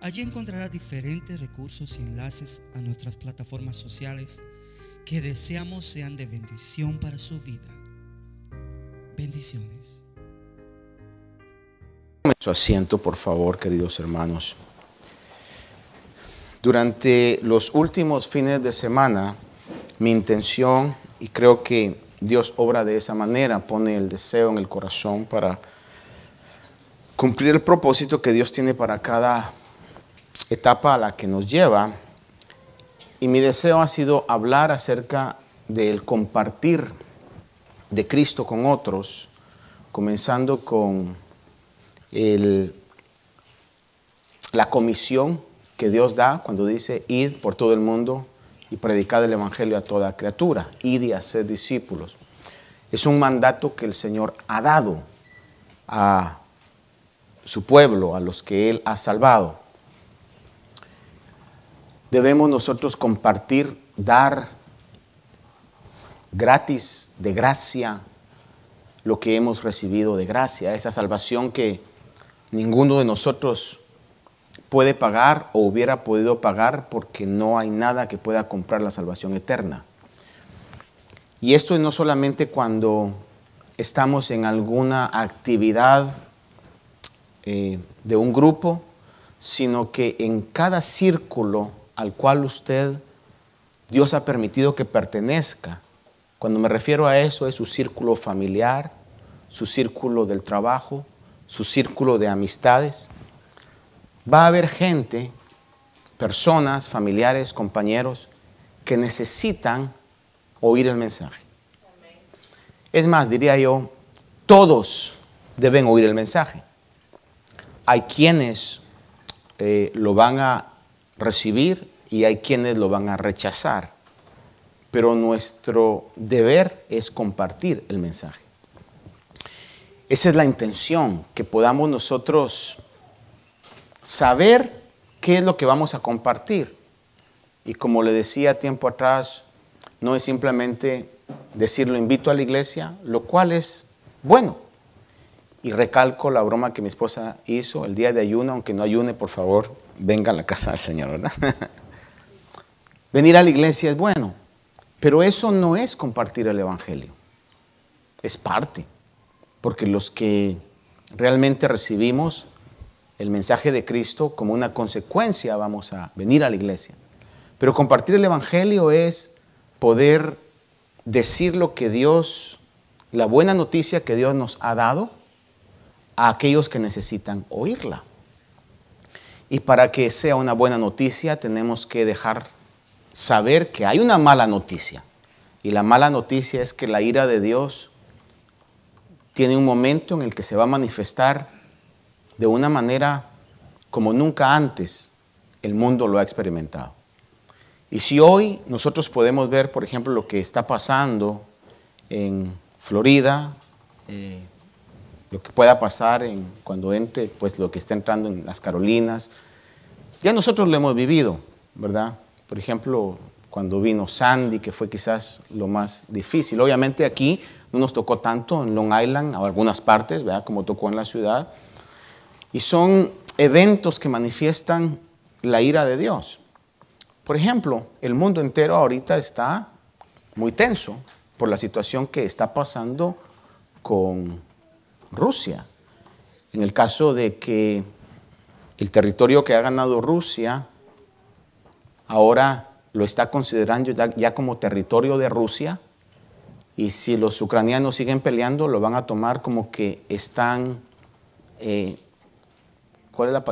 Allí encontrará diferentes recursos y enlaces a nuestras plataformas sociales que deseamos sean de bendición para su vida. Bendiciones. Su asiento, por favor, queridos hermanos. Durante los últimos fines de semana, mi intención, y creo que Dios obra de esa manera, pone el deseo en el corazón para cumplir el propósito que Dios tiene para cada etapa a la que nos lleva. Y mi deseo ha sido hablar acerca del compartir de Cristo con otros, comenzando con la comisión que Dios da cuando dice, id por todo el mundo y predicad el Evangelio a toda criatura, id y hacer discípulos. Es un mandato que el Señor ha dado a su pueblo, a los que Él ha salvado debemos nosotros compartir, dar gratis, de gracia, lo que hemos recibido de gracia, esa salvación que ninguno de nosotros puede pagar o hubiera podido pagar porque no hay nada que pueda comprar la salvación eterna. Y esto es no solamente cuando estamos en alguna actividad eh, de un grupo, sino que en cada círculo al cual usted, Dios ha permitido que pertenezca. Cuando me refiero a eso es su círculo familiar, su círculo del trabajo, su círculo de amistades. Va a haber gente, personas, familiares, compañeros, que necesitan oír el mensaje. Es más, diría yo, todos deben oír el mensaje. Hay quienes eh, lo van a recibir y hay quienes lo van a rechazar. Pero nuestro deber es compartir el mensaje. Esa es la intención, que podamos nosotros saber qué es lo que vamos a compartir. Y como le decía tiempo atrás, no es simplemente decir lo invito a la iglesia, lo cual es bueno. Y recalco la broma que mi esposa hizo el día de ayuno, aunque no ayune, por favor, venga a la casa del Señor, ¿verdad? Venir a la iglesia es bueno, pero eso no es compartir el Evangelio. Es parte, porque los que realmente recibimos el mensaje de Cristo como una consecuencia vamos a venir a la iglesia. Pero compartir el Evangelio es poder decir lo que Dios, la buena noticia que Dios nos ha dado a aquellos que necesitan oírla. Y para que sea una buena noticia tenemos que dejar saber que hay una mala noticia. Y la mala noticia es que la ira de Dios tiene un momento en el que se va a manifestar de una manera como nunca antes el mundo lo ha experimentado. Y si hoy nosotros podemos ver, por ejemplo, lo que está pasando en Florida, eh, lo que pueda pasar en, cuando entre, pues lo que está entrando en las Carolinas. Ya nosotros lo hemos vivido, ¿verdad? Por ejemplo, cuando vino Sandy, que fue quizás lo más difícil. Obviamente aquí no nos tocó tanto en Long Island, o algunas partes, ¿verdad? Como tocó en la ciudad. Y son eventos que manifiestan la ira de Dios. Por ejemplo, el mundo entero ahorita está muy tenso por la situación que está pasando con Rusia. En el caso de que el territorio que ha ganado Rusia ahora lo está considerando ya, como territorio de Rusia y si los ucranianos siguen peleando lo van a tomar como que están eh,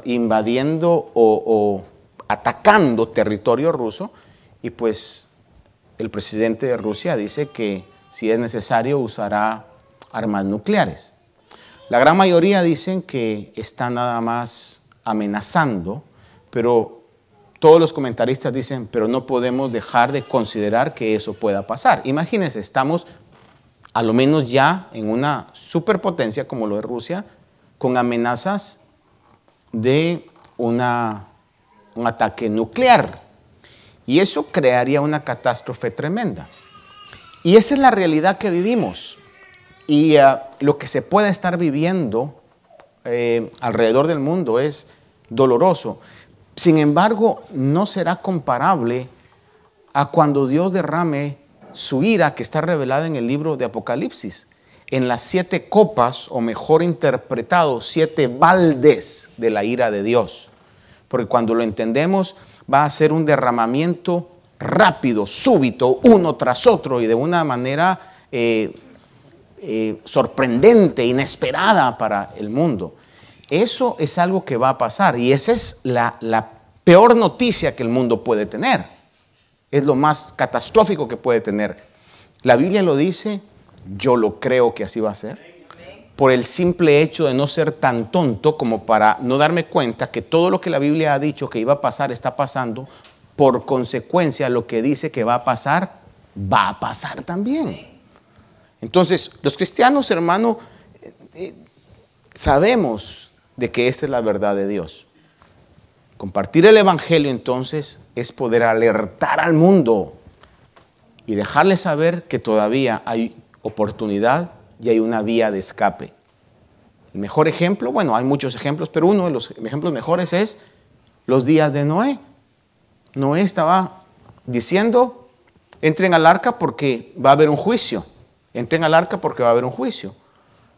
invadiendo o, o atacando territorio ruso y pues el presidente de Rusia dice que si es necesario usará armas nucleares. La gran mayoría dicen que está nada más amenazando, pero todos los comentaristas dicen, pero no podemos dejar de considerar que eso pueda pasar. Imagínense, estamos a lo menos ya en una superpotencia como lo de Rusia, con amenazas de un ataque nuclear. Y eso crearía una catástrofe tremenda. Y esa es la realidad que vivimos. Y uh, lo que se puede estar viviendo eh, alrededor del mundo es doloroso. Sin embargo, no será comparable a cuando Dios derrame su ira que está revelada en el libro de Apocalipsis, en las siete copas, o mejor interpretado, siete baldes de la ira de Dios. Porque cuando lo entendemos, va a ser un derramamiento rápido, súbito, uno tras otro y de una manera eh, eh, sorprendente, inesperada para el mundo. Eso es algo que va a pasar y esa es la, la peor noticia que el mundo puede tener. Es lo más catastrófico que puede tener. La Biblia lo dice, yo lo creo que así va a ser por el simple hecho de no ser tan tonto como para no darme cuenta que todo lo que la Biblia ha dicho que iba a pasar está pasando, por consecuencia lo que dice que va a pasar, va a pasar también. Entonces, los cristianos, hermano, eh, eh, sabemos de que esta es la verdad de Dios. Compartir el Evangelio entonces es poder alertar al mundo y dejarle saber que todavía hay oportunidad y hay una vía de escape. El mejor ejemplo, bueno, hay muchos ejemplos, pero uno de los ejemplos mejores es los días de Noé. Noé estaba diciendo, entren al arca porque va a haber un juicio. Entren al arca porque va a haber un juicio.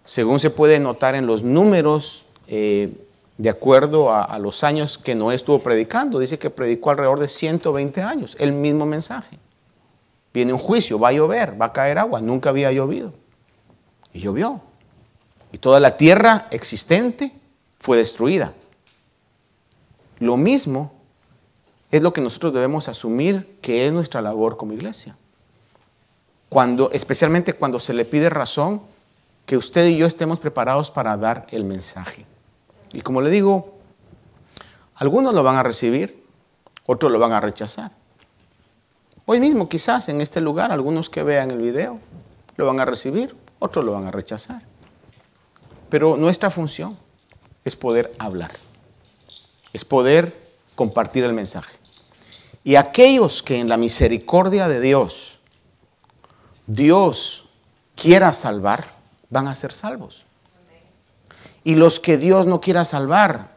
Según se puede notar en los números, eh, de acuerdo a, a, los años que Noé estuvo predicando, dice que predicó alrededor de 120 años, el mismo mensaje. Viene un juicio, va a llover, va a caer agua, nunca había llovido. Y llovió. Y toda la tierra existente fue destruida. Lo mismo es lo que nosotros debemos asumir que es nuestra labor como iglesia. Especialmente cuando se le pide razón, que usted y yo estemos preparados para dar el mensaje. Y como le digo, algunos lo van a recibir, otros lo van a rechazar. Hoy mismo quizás en este lugar, algunos que vean el video lo van a recibir, otros lo van a rechazar. Pero nuestra función es poder hablar, es poder compartir el mensaje. Y aquellos que en la misericordia de Dios, Dios quiera salvar, van a ser salvos. Y los que Dios no quiera salvar,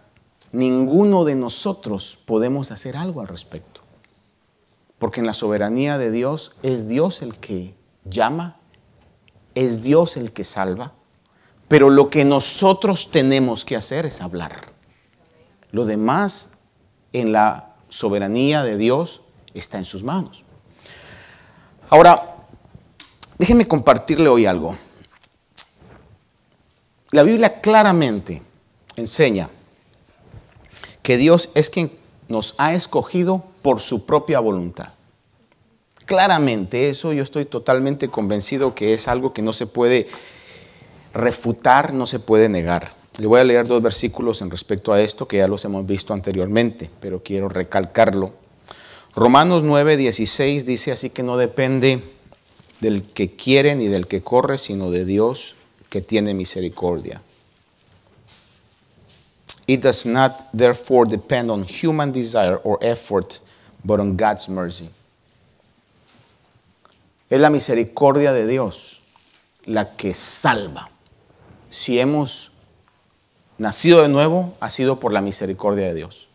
ninguno de nosotros podemos hacer algo al respecto. Porque en la soberanía de Dios es Dios el que llama, es Dios el que salva, pero lo que nosotros tenemos que hacer es hablar. Lo demás en la soberanía de Dios está en sus manos. Ahora, déjenme compartirle hoy algo. La Biblia claramente enseña que Dios es quien nos ha escogido por su propia voluntad. Claramente, eso yo estoy totalmente convencido que es algo que no se puede refutar, no se puede negar. Le voy a leer dos versículos en respecto a esto que ya los hemos visto anteriormente, pero quiero recalcarlo. Romanos 9, 16 dice así que no depende del que quiere ni del que corre, sino de Dios que tiene misericordia. It does not therefore depend on human desire or effort, but on God's mercy. Es la misericordia de Dios la que salva. Si hemos nacido de nuevo ha sido por la misericordia de Dios.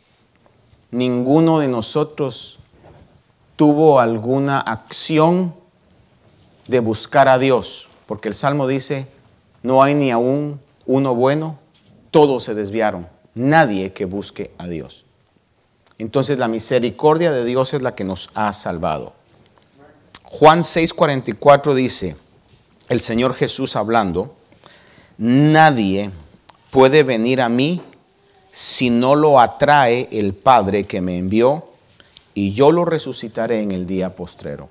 Ninguno de nosotros tuvo alguna acción de buscar a Dios, porque el Salmo dice, no hay ni aún uno bueno, todos se desviaron, nadie que busque a Dios. Entonces la misericordia de Dios es la que nos ha salvado. Juan 6:44 dice, el Señor Jesús hablando, nadie puede venir a mí si no lo atrae el Padre que me envió y yo lo resucitaré en el día postrero.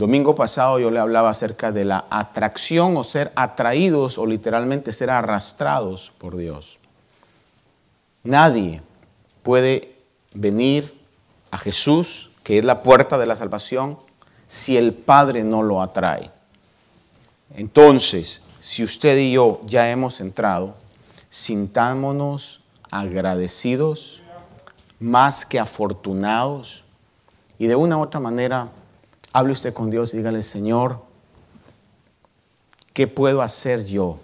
Domingo pasado yo le hablaba acerca de la atracción o ser atraídos o literalmente ser arrastrados por Dios. Nadie puede venir a Jesús, que es la puerta de la salvación, si el Padre no lo atrae. Entonces, si usted y yo ya hemos entrado, sintámonos agradecidos, más que afortunados, y de una u otra manera, hable usted con Dios y dígale, Señor, ¿qué puedo hacer yo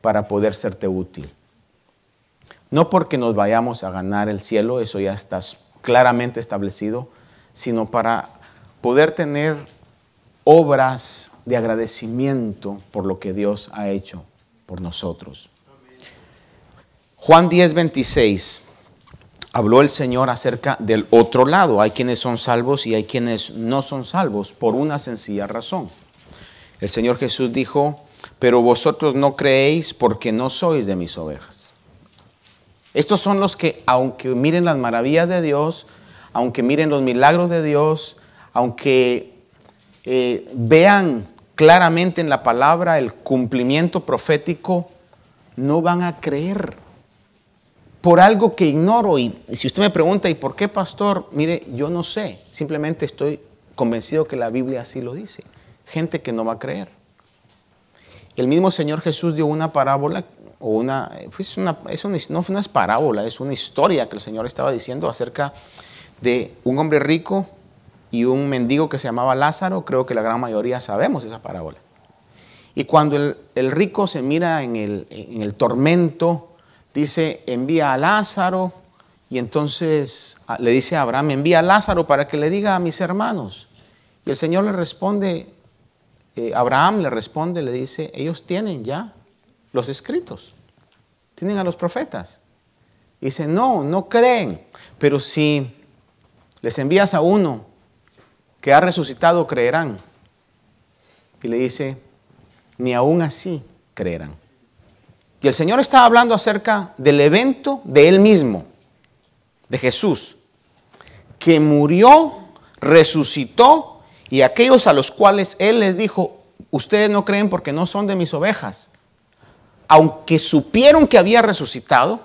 para poder serte útil? No porque nos vayamos a ganar el cielo, eso ya está claramente establecido, sino para poder tener obras de agradecimiento por lo que Dios ha hecho por nosotros. Juan 10, 26, habló el Señor acerca del otro lado. Hay quienes son salvos y hay quienes no son salvos por una sencilla razón. El Señor Jesús dijo, pero vosotros no creéis porque no sois de mis ovejas. Estos son los que, aunque miren las maravillas de Dios, aunque miren los milagros de Dios, aunque eh, vean claramente en la palabra el cumplimiento profético, no van a creer por algo que ignoro. Y si usted me pregunta, ¿y por qué, pastor? Mire, yo no sé, simplemente estoy convencido que la Biblia así lo dice. Gente que no va a creer. El mismo Señor Jesús dio una parábola, o una, pues una, es una, no fue una parábola, es una historia que el Señor estaba diciendo acerca de un hombre rico y un mendigo que se llamaba Lázaro, creo que la gran mayoría sabemos esa parábola. Y cuando el, rico se mira en el, en el, tormento, dice, envía a Lázaro, y entonces le dice a Abraham, envía a Lázaro para que le diga a mis hermanos. Y el Señor le responde, eh, Abraham le responde, le dice, ellos tienen ya los escritos, tienen a los profetas. Y dice, no, no creen, pero si les envías a uno que ha resucitado, creerán. Y le dice, ni aún así creerán. Y el Señor está hablando acerca del evento de Él mismo, de Jesús, que murió, resucitó, y aquellos a los cuales Él les dijo, ustedes no creen porque no son de mis ovejas, aunque supieron que había resucitado,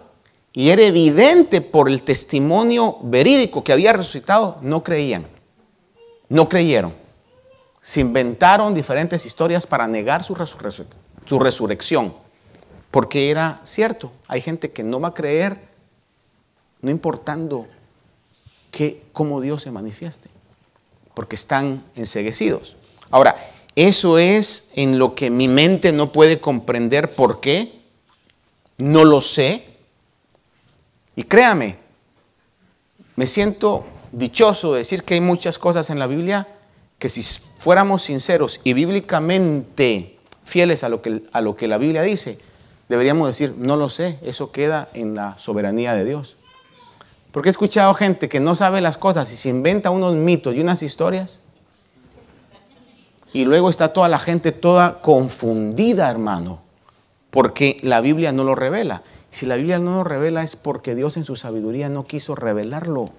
y era evidente por el testimonio verídico que había resucitado, no creían. No creyeron. Se inventaron diferentes historias para negar su, su resurrección. Porque era cierto. Hay gente que no va a creer, no importando que, cómo Dios se manifieste. Porque están enseguecidos. Ahora, eso es en lo que mi mente no puede comprender por qué. No lo sé. Y créame, me siento dichoso de decir que hay muchas cosas en la Biblia que si fuéramos sinceros y bíblicamente fieles a lo que, a lo que la Biblia dice, deberíamos decir, no lo sé, eso queda en la soberanía de Dios. Porque he escuchado gente que no sabe las cosas y se inventa unos mitos y unas historias. Y luego está toda la gente toda confundida, hermano, porque la Biblia no lo revela. Si la Biblia no lo revela es porque Dios en su sabiduría no quiso revelarlo.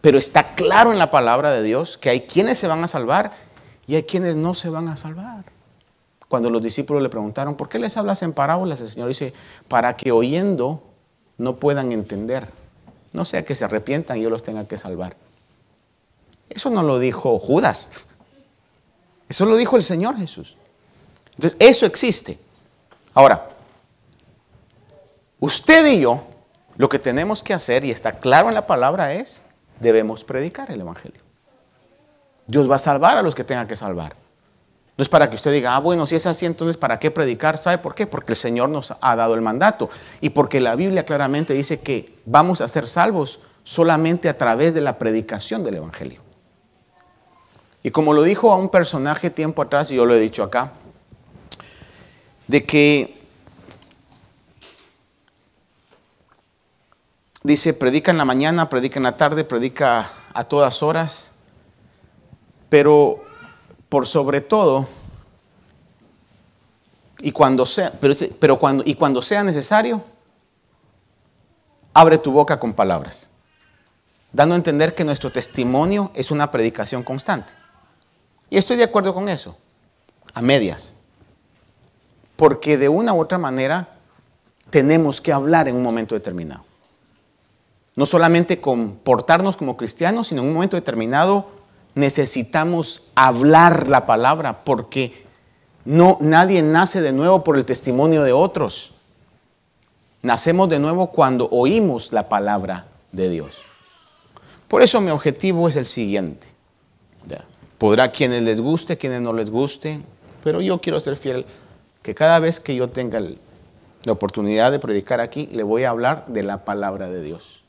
Pero está claro en la palabra de Dios que hay quienes se van a salvar y hay quienes no se van a salvar. Cuando los discípulos le preguntaron, ¿por qué les hablas en parábolas? El Señor dice, para que oyendo no puedan entender. No sea que se arrepientan y yo los tenga que salvar. Eso no lo dijo Judas. Eso lo dijo el Señor Jesús. Entonces, eso existe. Ahora, Usted y yo, lo que tenemos que hacer, y está claro en la palabra, es, debemos predicar el Evangelio. Dios va a salvar a los que tenga que salvar. No es para que usted diga, ah, bueno, si es así, entonces ¿para qué predicar? ¿Sabe por qué? Porque el Señor nos ha dado el mandato y porque la Biblia claramente dice que vamos a ser salvos solamente a través de la predicación del Evangelio. Y como lo dijo a un personaje tiempo atrás, y yo lo he dicho acá, de que Dice, predica en la mañana, predica en la tarde, predica a todas horas, pero por sobre todo, y cuando sea, pero, cuando, y cuando sea necesario, abre tu boca con palabras, dando a entender que nuestro testimonio es una predicación constante. Y estoy de acuerdo con eso, a medias, porque de una u otra manera tenemos que hablar en un momento determinado. No solamente comportarnos como cristianos, sino en un momento determinado necesitamos hablar la palabra porque no nadie nace de nuevo por el testimonio de otros. Nacemos de nuevo cuando oímos la palabra de Dios. Por eso mi objetivo es el siguiente. Podrá quienes les guste, quienes no les guste, pero yo quiero ser fiel que cada vez que yo tenga la oportunidad de predicar aquí, le voy a hablar de la palabra de Dios.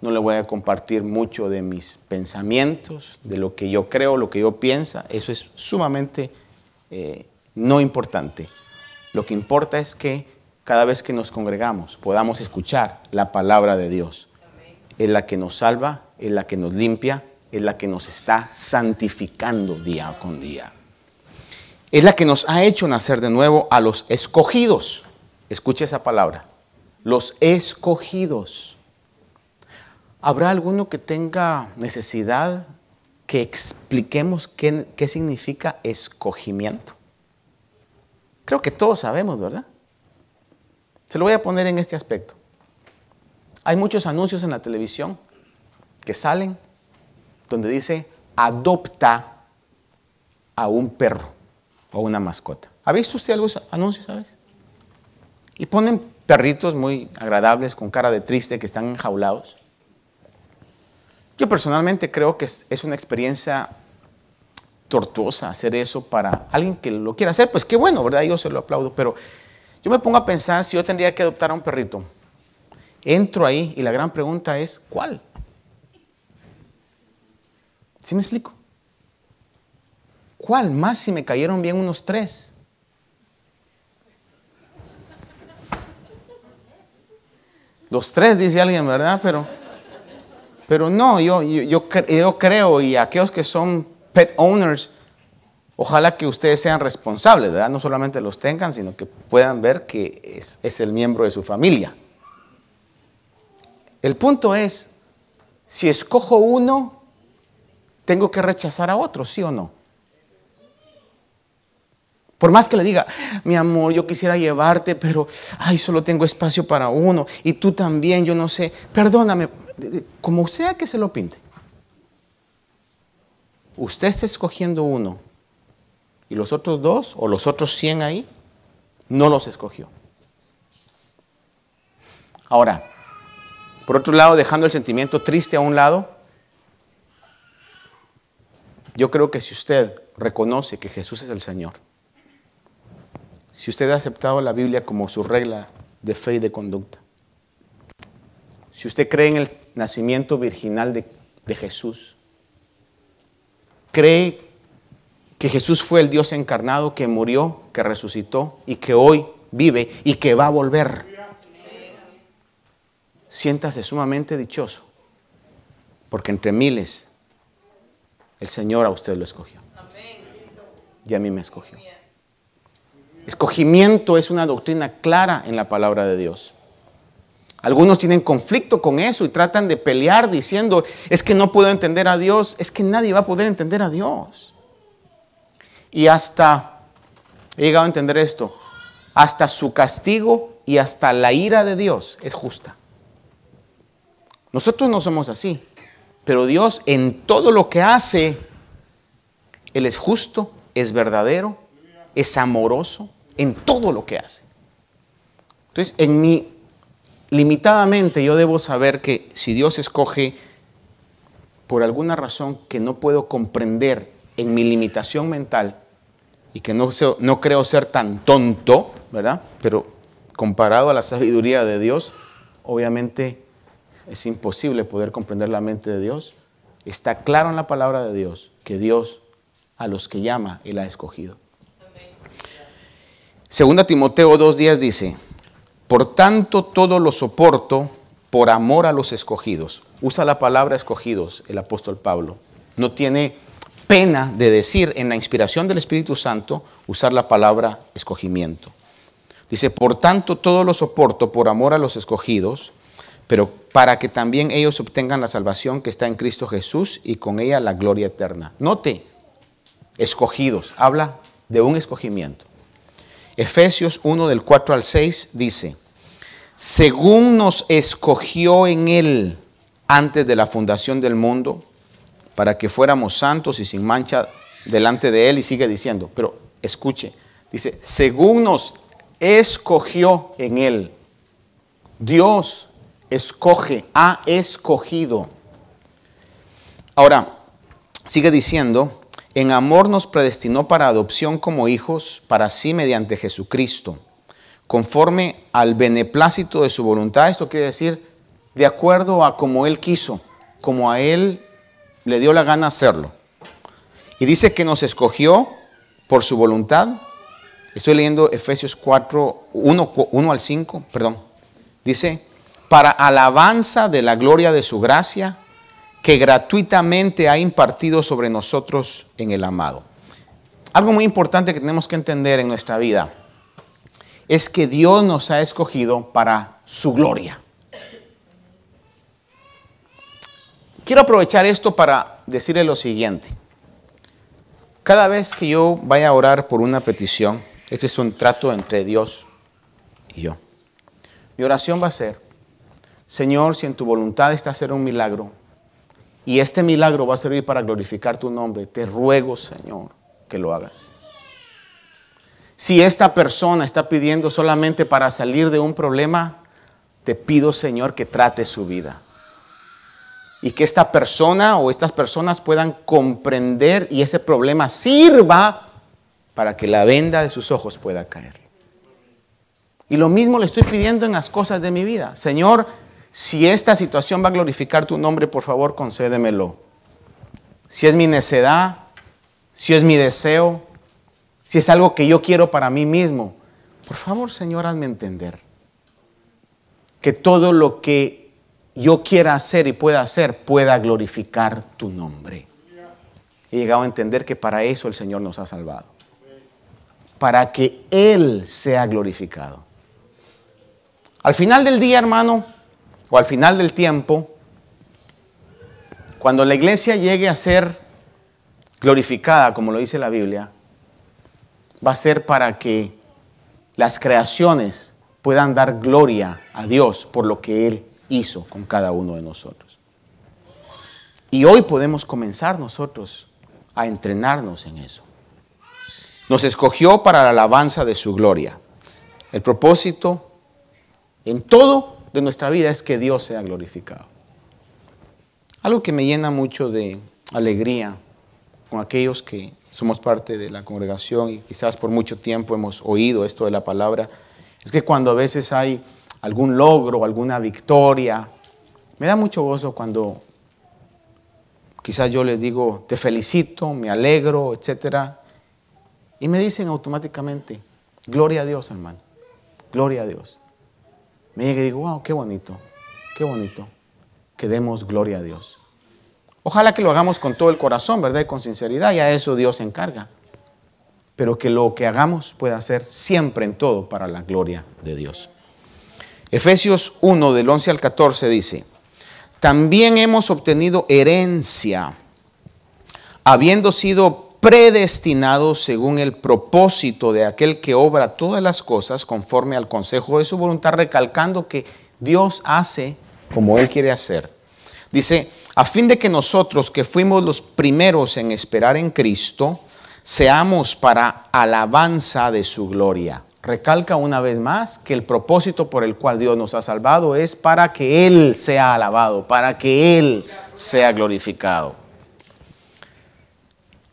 No le voy a compartir mucho de mis pensamientos, de lo que yo creo, lo que yo pienso. Eso es sumamente eh, no importante. Lo que importa es que cada vez que nos congregamos podamos escuchar la palabra de Dios. Es la que nos salva, es la que nos limpia, es la que nos está santificando día con día. Es la que nos ha hecho nacer de nuevo a los escogidos. Escuche esa palabra. Los escogidos. ¿Habrá alguno que tenga necesidad que expliquemos qué, significa escogimiento? Creo que todos sabemos, ¿verdad? Se lo voy a poner en este aspecto. Hay muchos anuncios en la televisión que salen donde dice adopta a un perro o una mascota. ¿Ha visto usted algunos anuncios, sabes? Y ponen perritos muy agradables con cara de triste que están enjaulados. Yo personalmente creo que es una experiencia tortuosa hacer eso para alguien que lo quiera hacer. Pues qué bueno, ¿verdad? Yo se lo aplaudo, pero yo me pongo a pensar si yo tendría que adoptar a un perrito. Entro ahí y la gran pregunta es, ¿cuál? ¿Sí me explico? ¿Cuál? Más si me cayeron bien unos tres. Los tres, dice alguien, ¿verdad? Pero, pero no, yo, yo, yo, creo, y aquellos que son pet owners, ojalá que ustedes sean responsables. No solamente los tengan, sino que puedan ver que es, es el miembro de su familia. El punto es, si escojo uno, tengo que rechazar a otro, ¿sí o no? Por más que le diga, mi amor, yo quisiera llevarte, pero, ay, solo tengo espacio para uno. Y tú también, yo no sé. Perdóname, como sea que se lo pinte. Usted está escogiendo uno. Y los otros dos, o los otros cien ahí, no los escogió. Ahora, por otro lado, dejando el sentimiento triste a un lado, yo creo que si usted reconoce que Jesús es el Señor, si usted ha aceptado la Biblia como su regla de fe y de conducta, si usted cree en el nacimiento virginal de, Jesús, cree que Jesús fue el Dios encarnado que murió, que resucitó y que hoy vive y que va a volver. Siéntase sumamente dichoso, porque entre miles el Señor a usted lo escogió. Y a mí me escogió. Escogimiento es una doctrina clara en la palabra de Dios. Algunos tienen conflicto con eso y tratan de pelear diciendo, es que no puedo entender a Dios, es que nadie va a poder entender a Dios. Y hasta, he llegado a entender esto, hasta su castigo y hasta la ira de Dios es justa. Nosotros no somos así, pero Dios en todo lo que hace, Él es justo, es verdadero, es amoroso, en todo lo que hace. Entonces, en mi limitadamente yo debo saber que si Dios escoge por alguna razón que no puedo comprender en mi limitación mental y que no, no creo ser tan tonto, ¿verdad? Pero comparado a la sabiduría de Dios, obviamente es imposible poder comprender la mente de Dios. Está claro en la palabra de Dios que Dios a los que llama, Él ha escogido. Segunda Timoteo 2.10 dice, por tanto todo lo soporto por amor a los escogidos. Usa la palabra escogidos el apóstol Pablo. No tiene pena de decir en la inspiración del Espíritu Santo usar la palabra escogimiento. Dice, por tanto todo lo soporto por amor a los escogidos, pero para que también ellos obtengan la salvación que está en Cristo Jesús y con ella la gloria eterna. Note, escogidos, habla de un escogimiento. Efesios 1 del 4 al 6 dice, según nos escogió en Él antes de la fundación del mundo, para que fuéramos santos y sin mancha delante de Él, y sigue diciendo, pero escuche, dice, según nos escogió en Él. Dios escoge, ha escogido. Ahora, sigue diciendo, en amor nos predestinó para adopción como hijos, para sí mediante Jesucristo, conforme al beneplácito de su voluntad. Esto quiere decir, de acuerdo a como Él quiso, como a Él le dio la gana hacerlo. Y dice que nos escogió por su voluntad. Estoy leyendo Efesios 4, 1, 1 al 5, perdón. Dice, para alabanza de la gloria de su gracia que gratuitamente ha impartido sobre nosotros en el amado. Algo muy importante que tenemos que entender en nuestra vida es que Dios nos ha escogido para su gloria. Quiero aprovechar esto para decirle lo siguiente. Cada vez que yo vaya a orar por una petición, este es un trato entre Dios y yo. Mi oración va a ser, Señor, si en tu voluntad está hacer un milagro, y este milagro va a servir para glorificar tu nombre. Te ruego, Señor, que lo hagas. Si esta persona está pidiendo solamente para salir de un problema, te pido, Señor, que trate su vida. Y que esta persona o estas personas puedan comprender y ese problema sirva para que la venda de sus ojos pueda caer. Y lo mismo le estoy pidiendo en las cosas de mi vida. Señor, si esta situación va a glorificar tu nombre, por favor, concédemelo. Si es mi necedad, si es mi deseo, si es algo que yo quiero para mí mismo, por favor, Señor, hazme entender que todo lo que yo quiera hacer y pueda hacer pueda glorificar tu nombre. He llegado a entender que para eso el Señor nos ha salvado. Para que Él sea glorificado. Al final del día, hermano, o al final del tiempo, cuando la iglesia llegue a ser glorificada, como lo dice la Biblia, va a ser para que las creaciones puedan dar gloria a Dios por lo que Él hizo con cada uno de nosotros. Y hoy podemos comenzar nosotros a entrenarnos en eso. Nos escogió para la alabanza de su gloria. El propósito en todo de nuestra vida es que Dios sea glorificado. Algo que me llena mucho de alegría con aquellos que somos parte de la congregación y quizás por mucho tiempo hemos oído esto de la palabra, es que cuando a veces hay algún logro, alguna victoria, me da mucho gozo cuando quizás yo les digo, te felicito, me alegro, etc. Y me dicen automáticamente, gloria a Dios, hermano, gloria a Dios me llega y digo, wow, qué bonito, qué bonito, que demos gloria a Dios. Ojalá que lo hagamos con todo el corazón, ¿verdad? Y con sinceridad, y a eso Dios se encarga. Pero que lo que hagamos pueda ser siempre en todo para la gloria de Dios. Efesios 1 del 11 al 14 dice, también hemos obtenido herencia, habiendo sido predestinado según el propósito de aquel que obra todas las cosas conforme al consejo de su voluntad, recalcando que Dios hace como Él quiere hacer. Dice, a fin de que nosotros que fuimos los primeros en esperar en Cristo, seamos para alabanza de su gloria. Recalca una vez más que el propósito por el cual Dios nos ha salvado es para que Él sea alabado, para que Él sea glorificado.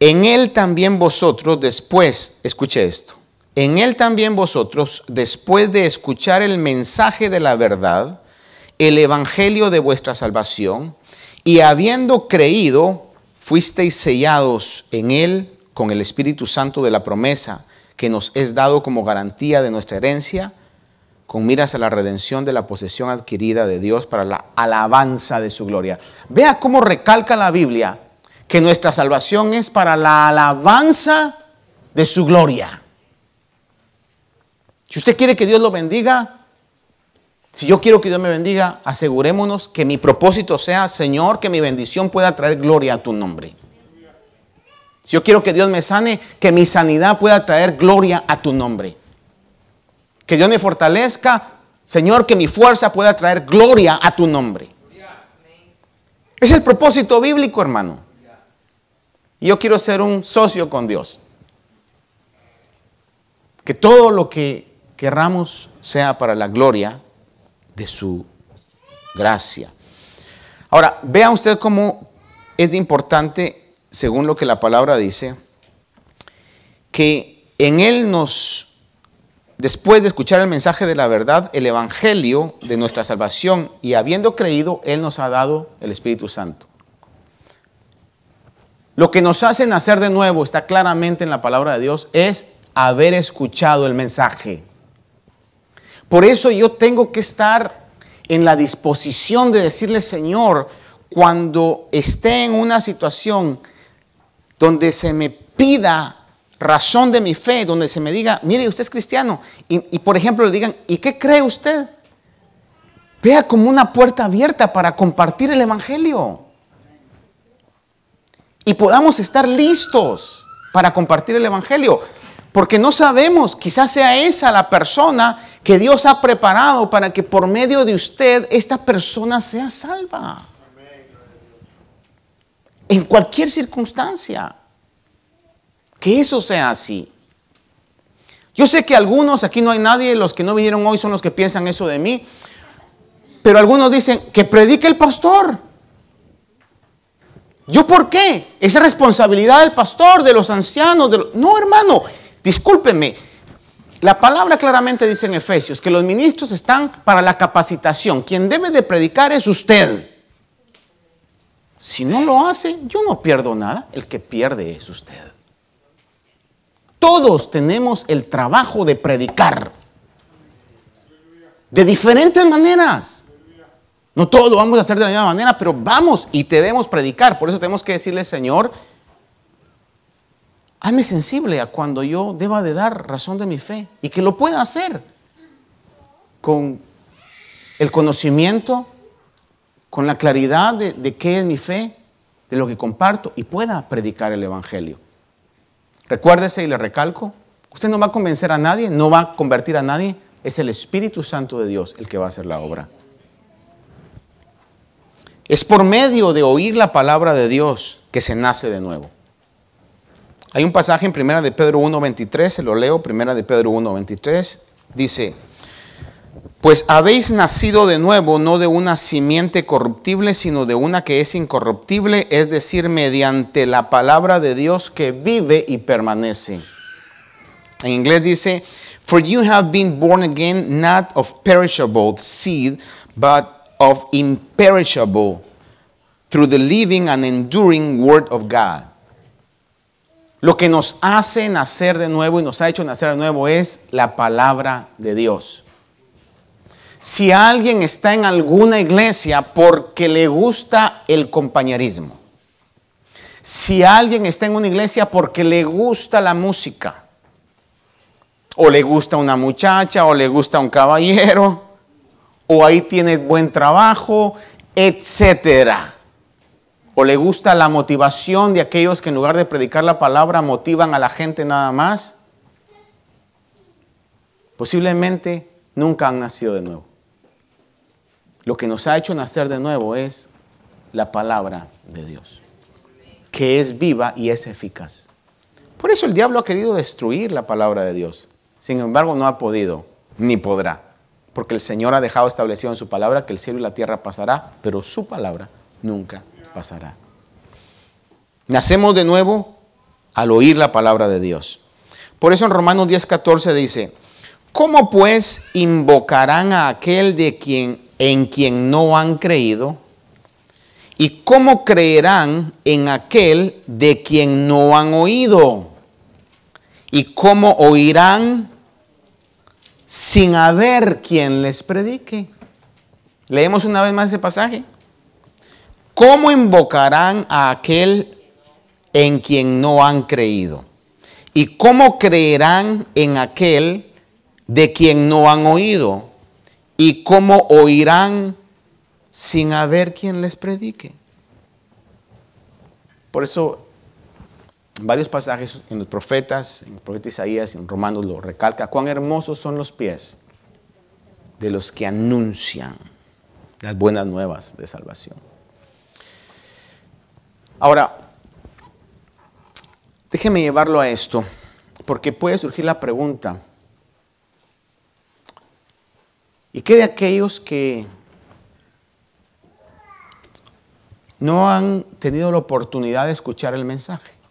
En él también vosotros después, escuche esto, en él también vosotros, después de escuchar el mensaje de la verdad, el evangelio de vuestra salvación, y habiendo creído, fuisteis sellados en él con el Espíritu Santo de la promesa, que nos es dado como garantía de nuestra herencia, con miras a la redención de la posesión adquirida de Dios para la alabanza de su gloria. Vea cómo recalca la Biblia que nuestra salvación es para la alabanza de su gloria. Si usted quiere que Dios lo bendiga, si yo quiero que Dios me bendiga, asegurémonos que mi propósito sea, Señor, que mi bendición pueda traer gloria a tu nombre. Si yo quiero que Dios me sane, que mi sanidad pueda traer gloria a tu nombre. Que Dios me fortalezca, Señor, que mi fuerza pueda traer gloria a tu nombre. Es el propósito bíblico, hermano. Yo quiero ser un socio con Dios. Que todo lo que querramos sea para la gloria de su gracia. Ahora, vea usted cómo es importante, según lo que la palabra dice, que en Él nos, después de escuchar el mensaje de la verdad, el Evangelio de nuestra salvación, y habiendo creído, Él nos ha dado el Espíritu Santo. Lo que nos hace nacer de nuevo, está claramente en la palabra de Dios, es haber escuchado el mensaje. Por eso yo tengo que estar en la disposición de decirle, Señor, cuando esté en una situación donde se me pida razón de mi fe, donde se me diga, mire, usted es cristiano, y, y, por ejemplo le digan, ¿y qué cree usted? Vea como una puerta abierta para compartir el Evangelio. Y podamos estar listos para compartir el Evangelio. Porque no sabemos, quizás sea esa la persona que Dios ha preparado para que por medio de usted esta persona sea salva. En cualquier circunstancia. Que eso sea así. Yo sé que algunos, aquí no hay nadie, los que no vinieron hoy son los que piensan eso de mí, pero algunos dicen que predique el pastor. ¿Yo por qué? Es responsabilidad del pastor, de los ancianos. De No, hermano, discúlpeme. La palabra claramente dice en Efesios que los ministros están para la capacitación. Quien debe de predicar es usted. Si no lo hace, yo no pierdo nada. El que pierde es usted. Todos tenemos el trabajo de predicar. De diferentes maneras. No todo lo vamos a hacer de la misma manera, pero vamos y debemos predicar. Por eso tenemos que decirle, Señor, hazme sensible a cuando yo deba de dar razón de mi fe y que lo pueda hacer con el conocimiento, con la claridad de, de qué es mi fe, de lo que comparto y pueda predicar el Evangelio. Recuérdese y le recalco, usted no va a convencer a nadie, no va a convertir a nadie, es el Espíritu Santo de Dios el que va a hacer la obra. Es por medio de oír la palabra de Dios que se nace de nuevo. Hay un pasaje en Primera de Pedro 1.23, se lo leo, Primera de Pedro 1.23, dice, pues habéis nacido de nuevo, no de una simiente corruptible, sino de una que es incorruptible, es decir, mediante la palabra de Dios que vive y permanece. En inglés dice, for you have been born again, not of perishable seed, but of imperishable, through the living and enduring word of God. Lo que nos hace nacer de nuevo y nos ha hecho nacer de nuevo es la palabra de Dios. Si alguien está en alguna iglesia porque le gusta el compañerismo, si alguien está en una iglesia porque le gusta la música, o le gusta una muchacha, o le gusta un caballero, o ahí tiene buen trabajo, etcétera. O le gusta la motivación de aquellos que en lugar de predicar la palabra motivan a la gente nada más. Posiblemente nunca han nacido de nuevo. Lo que nos ha hecho nacer de nuevo es la palabra de Dios, que es viva y es eficaz. Por eso el diablo ha querido destruir la palabra de Dios. Sin embargo, no ha podido, ni podrá. Porque el Señor ha dejado establecido en su palabra que el cielo y la tierra pasará, pero su palabra nunca pasará. Nacemos de nuevo al oír la palabra de Dios. Por eso en Romanos 10:14 dice, ¿cómo pues invocarán a aquel de quien en quien no han creído? ¿Y cómo creerán en aquel de quien no han oído? ¿Y cómo oirán sin haber quien les predique? Leemos una vez más ese pasaje. ¿Cómo invocarán a aquel en quien no han creído? ¿Y cómo creerán en aquel de quien no han oído? ¿Y cómo oirán sin haber quien les predique? Por eso, varios pasajes en los profetas, en el profeta Isaías, en Romanos lo recalca, cuán hermosos son los pies de los que anuncian las buenas nuevas de salvación. Ahora, déjeme llevarlo a esto, porque puede surgir la pregunta, ¿y qué de aquellos que no han tenido la oportunidad de escuchar el mensaje?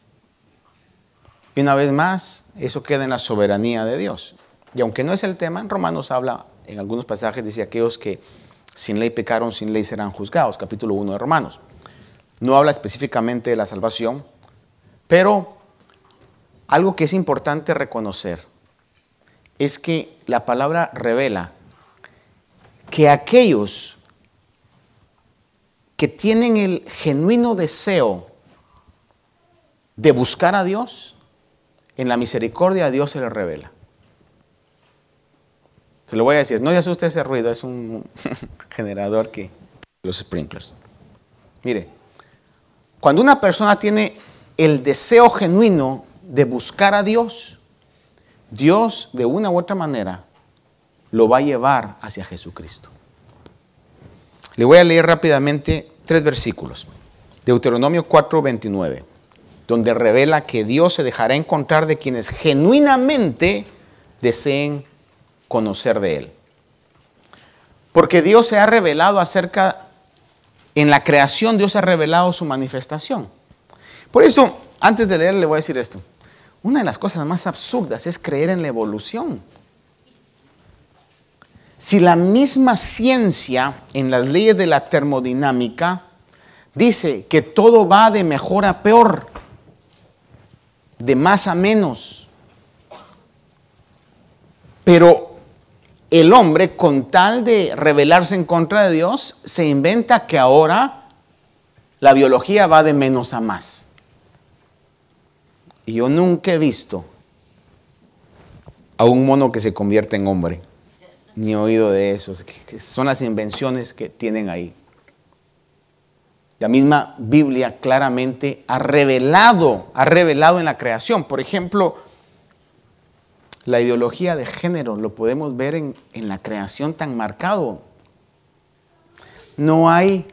Y una vez más, eso queda en la soberanía de Dios. Y aunque no es el tema, en Romanos habla, en algunos pasajes dice aquellos que sin ley pecaron, sin ley serán juzgados, capítulo 1 de Romanos. No habla específicamente de la salvación, pero algo que es importante reconocer es que la palabra revela que aquellos que tienen el genuino deseo de buscar a Dios, en la misericordia de Dios se les revela. Se lo voy a decir, no le asuste ese ruido, es un generador que los sprinklers. Mire, cuando una persona tiene el deseo genuino de buscar a Dios, Dios de una u otra manera lo va a llevar hacia Jesucristo. Le voy a leer rápidamente tres versículos. Deuteronomio 4:29, donde revela que Dios se dejará encontrar de quienes genuinamente deseen conocer de Él. Porque Dios se ha revelado acerca, en la creación Dios ha revelado su manifestación. Por eso, antes de leer, le voy a decir esto. Una de las cosas más absurdas es creer en la evolución. Si la misma ciencia en las leyes de la termodinámica dice que todo va de mejor a peor, de más a menos, pero el hombre, con tal de rebelarse en contra de Dios, se inventa que ahora la biología va de menos a más. Y yo nunca he visto a un mono que se convierte en hombre, ni he oído de eso. Son las invenciones que tienen ahí. La misma Biblia claramente ha revelado, ha revelado en la creación. Por ejemplo, la ideología de género lo podemos ver en, la creación tan marcado. No hay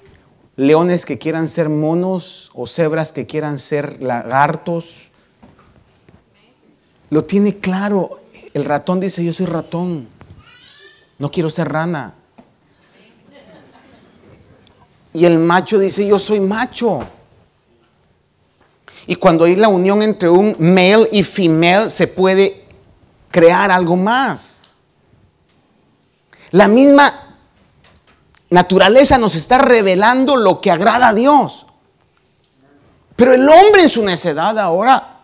leones que quieran ser monos o cebras que quieran ser lagartos. Lo tiene claro. El ratón dice, yo soy ratón. No quiero ser rana. Y el macho dice, yo soy macho. Y cuando hay la unión entre un male y female, se puede crear algo más. La misma naturaleza nos está revelando lo que agrada a Dios. Pero el hombre en su necedad ahora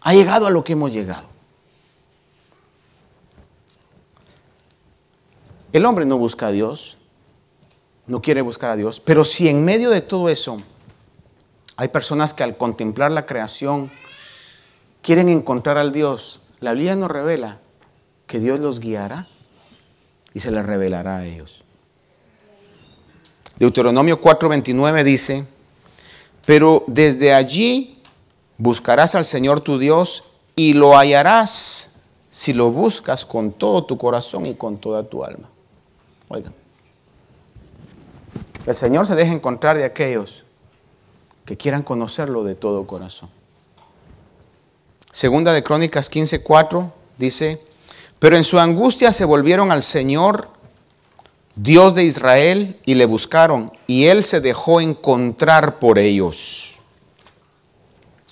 ha llegado a lo que hemos llegado. El hombre no busca a Dios, no quiere buscar a Dios, pero si en medio de todo eso hay personas que al contemplar la creación quieren encontrar al Dios la Biblia nos revela que Dios los guiará y se les revelará a ellos. Deuteronomio 4:29 dice, pero desde allí buscarás al Señor tu Dios y lo hallarás si lo buscas con todo tu corazón y con toda tu alma. Oigan, el Señor se deja encontrar de aquellos que quieran conocerlo de todo corazón. Segunda de Crónicas 15:4 dice, pero en su angustia se volvieron al Señor, Dios de Israel, y le buscaron, y él se dejó encontrar por ellos.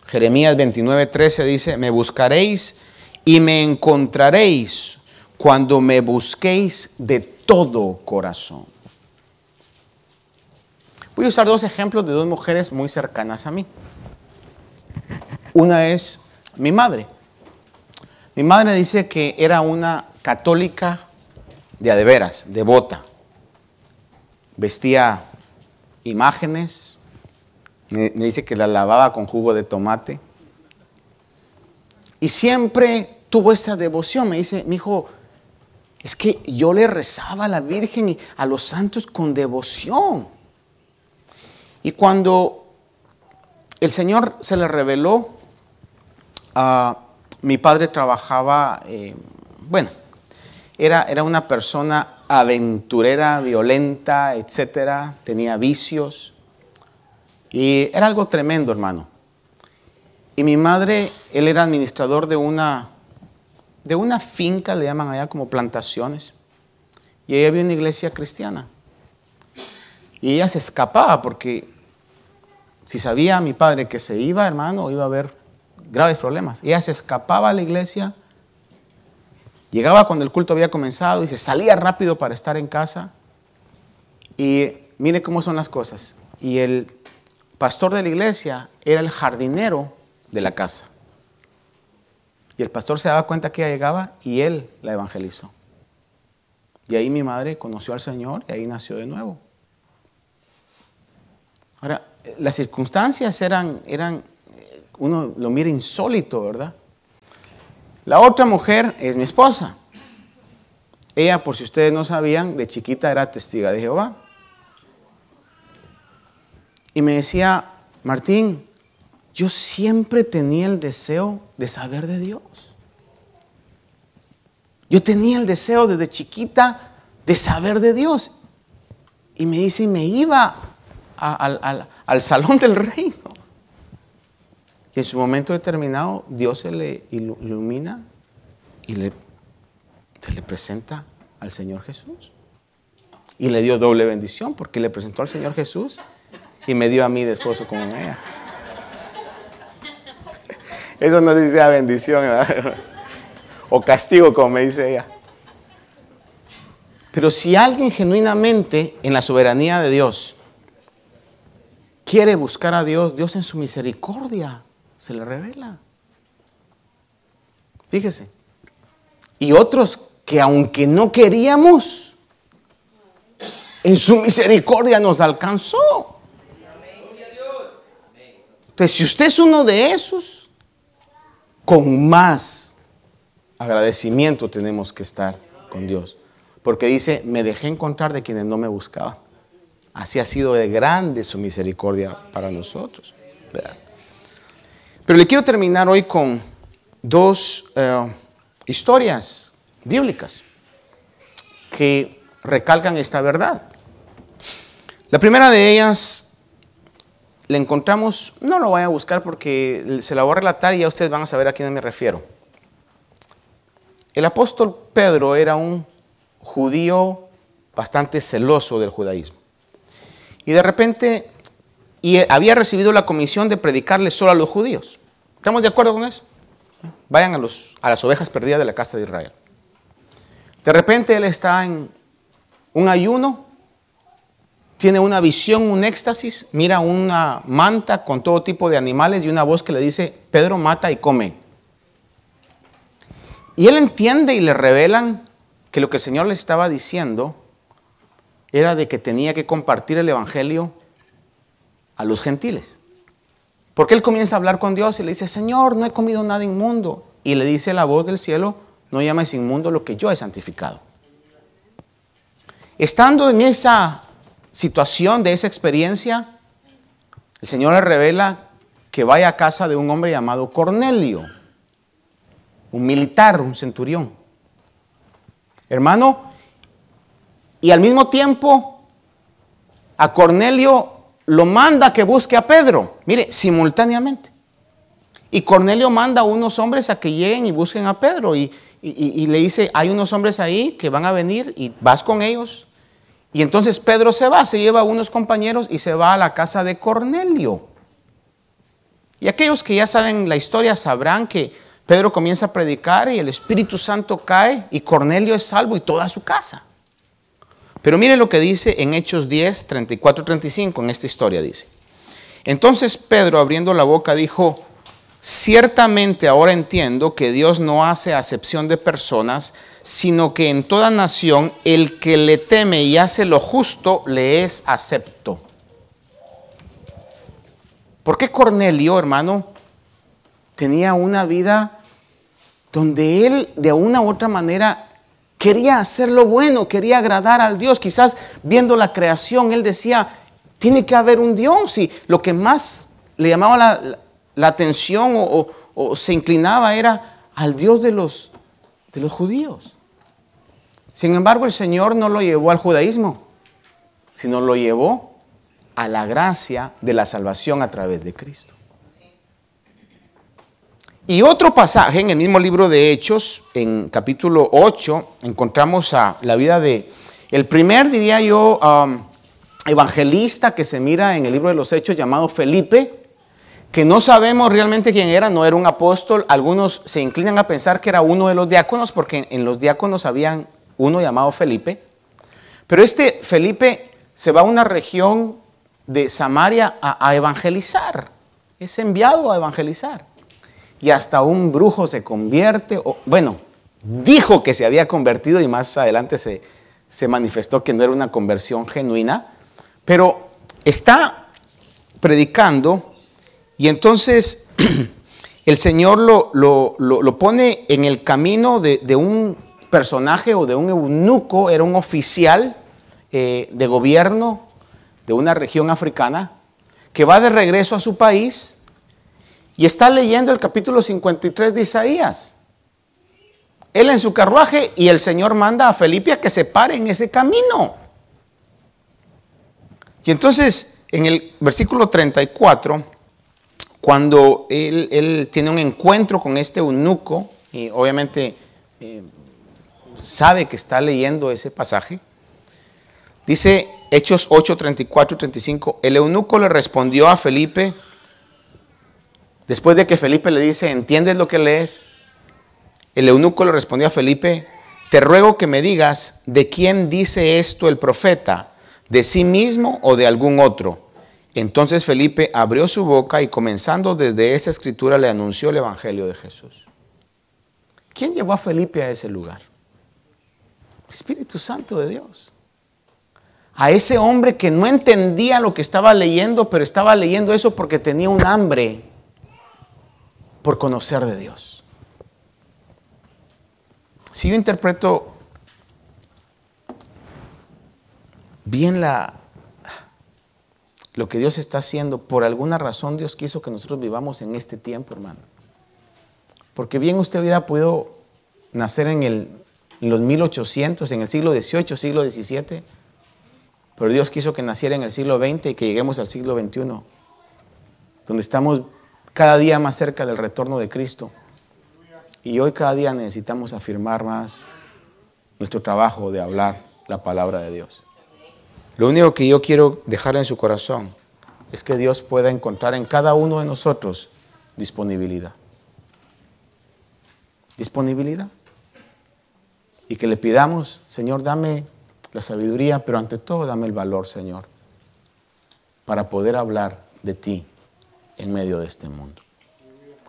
Jeremías 29:13 dice, me buscaréis y me encontraréis cuando me busquéis de todo corazón. Voy a usar dos ejemplos de dos mujeres muy cercanas a mí. Una es mi madre. Mi madre dice que era una católica de adeveras, devota. Vestía imágenes, me, dice que la lavaba con jugo de tomate. Y siempre tuvo esa devoción. Me dice, mi hijo, es que yo le rezaba a la Virgen y a los santos con devoción. Y cuando el Señor se le reveló Ah, mi padre trabajaba, eh, bueno, era, era una persona aventurera, violenta, etcétera, tenía vicios. Y era algo tremendo, hermano. Y mi madre, él era administrador de una, de una finca, le llaman allá como plantaciones. Y ahí había una iglesia cristiana. Y ella se escapaba porque si sabía mi padre que se iba, hermano, iba a haber graves problemas. Ella se escapaba a la iglesia, llegaba cuando el culto había comenzado y se salía rápido para estar en casa. Y mire cómo son las cosas. Y el pastor de la iglesia era el jardinero de la casa. Y el pastor se daba cuenta que ella llegaba y él la evangelizó. Y ahí mi madre conoció al Señor y ahí nació de nuevo. Ahora, las circunstancias eran, eran, uno lo mira insólito, ¿verdad? La otra mujer es mi esposa. Ella, por si ustedes no sabían, de chiquita era testiga de Jehová. Y me decía, Martín, yo siempre tenía el deseo de saber de Dios. Yo tenía el deseo desde chiquita de saber de Dios. Y me dice, y me iba al salón del reino. Y en su momento determinado, Dios se le ilumina y le, se le presenta al Señor Jesús. Y le dio doble bendición porque le presentó al Señor Jesús y me dio a mí de esposo como ella. Eso no dice bendición o castigo, como me dice ella. Pero si alguien genuinamente en la soberanía de Dios quiere buscar a Dios, Dios en su misericordia se le revela. Fíjese. Y otros que aunque no queríamos, en su misericordia nos alcanzó. Entonces, si usted es uno de esos, con más agradecimiento tenemos que estar con Dios. Porque dice, me dejé encontrar de quienes no me buscaban. Así ha sido de grande su misericordia para nosotros. Pero le quiero terminar hoy con dos eh, historias bíblicas que recalcan esta verdad. La primera de ellas la encontramos, no lo voy a buscar porque se la voy a relatar y ya ustedes van a saber a quién me refiero. El apóstol Pedro era un judío bastante celoso del judaísmo. Y de repente y había recibido la comisión de predicarle solo a los judíos. ¿Estamos de acuerdo con eso? Vayan a, los, a las ovejas perdidas de la casa de Israel. De repente él está en un ayuno, tiene una visión, un éxtasis, mira una manta con todo tipo de animales y una voz que le dice, Pedro mata y come. Y él entiende y le revelan que lo que el Señor le estaba diciendo era de que tenía que compartir el Evangelio a los gentiles. Porque él comienza a hablar con Dios y le dice, Señor, no he comido nada inmundo. Y le dice la voz del cielo, no llames inmundo lo que yo he santificado. Estando en esa situación, de esa experiencia, el Señor le revela que vaya a casa de un hombre llamado Cornelio, un militar, un centurión. Hermano, y al mismo tiempo a Cornelio lo manda que busque a Pedro. Mire, simultáneamente. Y Cornelio manda a unos hombres a que lleguen y busquen a Pedro. Y, le dice, hay unos hombres ahí que van a venir y vas con ellos. Y entonces Pedro se va, se lleva a unos compañeros y se va a la casa de Cornelio. Y aquellos que ya saben la historia sabrán que Pedro comienza a predicar y el Espíritu Santo cae y Cornelio es salvo y toda su casa. Pero mire lo que dice en Hechos 10, 34, 35, en esta historia dice. Entonces Pedro abriendo la boca dijo, ciertamente ahora entiendo que Dios no hace acepción de personas, sino que en toda nación el que le teme y hace lo justo le es acepto. ¿Por qué Cornelio, hermano, tenía una vida donde él de una u otra manera quería hacer lo bueno, quería agradar al Dios. Quizás viendo la creación, él decía, tiene que haber un Dios. Y lo que más le llamaba la, atención o, se inclinaba era al Dios de los, de los judíos. Sin embargo, el Señor no lo llevó al judaísmo, sino lo llevó a la gracia de la salvación a través de Cristo. Y otro pasaje en el mismo libro de Hechos, en capítulo 8, encontramos a la vida de el primer, diría yo, evangelista que se mira en el libro de los Hechos llamado Felipe, que no sabemos realmente quién era, no era un apóstol. Algunos se inclinan a pensar que era uno de los diáconos, porque en los diáconos habían uno llamado Felipe. Pero este Felipe se va a una región de Samaria a, evangelizar. Es enviado a evangelizar. Y hasta un brujo se convierte, o, bueno, dijo que se había convertido y más adelante se, se manifestó que no era una conversión genuina, pero está predicando y entonces el Señor lo, lo, pone en el camino de, un personaje o de un eunuco, era un oficial eh, de gobierno de una región africana, que va de regreso a su país y está leyendo el capítulo 53 de Isaías. Él en su carruaje y el Señor manda a Felipe a que se pare en ese camino. Y entonces en el versículo 34, cuando él, tiene un encuentro con este eunuco, y obviamente eh, sabe que está leyendo ese pasaje, dice Hechos 8, 34 y 35, el eunuco le respondió a Felipe, después de que Felipe le dice, ¿entiendes lo que lees? El eunuco le respondió a Felipe, te ruego que me digas de quién dice esto el profeta, de sí mismo o de algún otro. Entonces Felipe abrió su boca y comenzando desde esa escritura le anunció el Evangelio de Jesús. ¿Quién llevó a Felipe a ese lugar? Espíritu Santo de Dios. A ese hombre que no entendía lo que estaba leyendo, pero estaba leyendo eso porque tenía un hambre por conocer de Dios. Si yo interpreto bien la, lo que Dios está haciendo, por alguna razón Dios quiso que nosotros vivamos en este tiempo, hermano. Porque bien usted hubiera podido nacer en, el, los 1800, en el siglo XVIII, siglo XVII, pero Dios quiso que naciera en el siglo XX y que lleguemos al siglo XXI, donde estamos cada día más cerca del retorno de Cristo. Y hoy cada día necesitamos afirmar más nuestro trabajo de hablar la palabra de Dios. Lo único que yo quiero dejar en su corazón es que Dios pueda encontrar en cada uno de nosotros disponibilidad. Disponibilidad. Y que le pidamos, Señor, dame la sabiduría, pero ante todo dame el valor, Señor, para poder hablar de ti en medio de este mundo.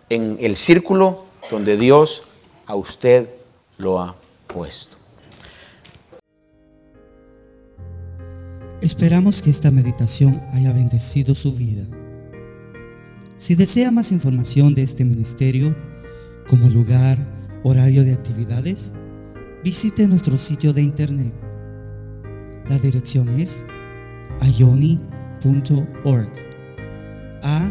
En el círculo donde Dios a usted lo ha puesto. Esperamos que esta meditación haya bendecido su vida. Si desea más información de este ministerio, como lugar, horario de actividades, visite nuestro sitio de internet. La dirección es ayoni.org. A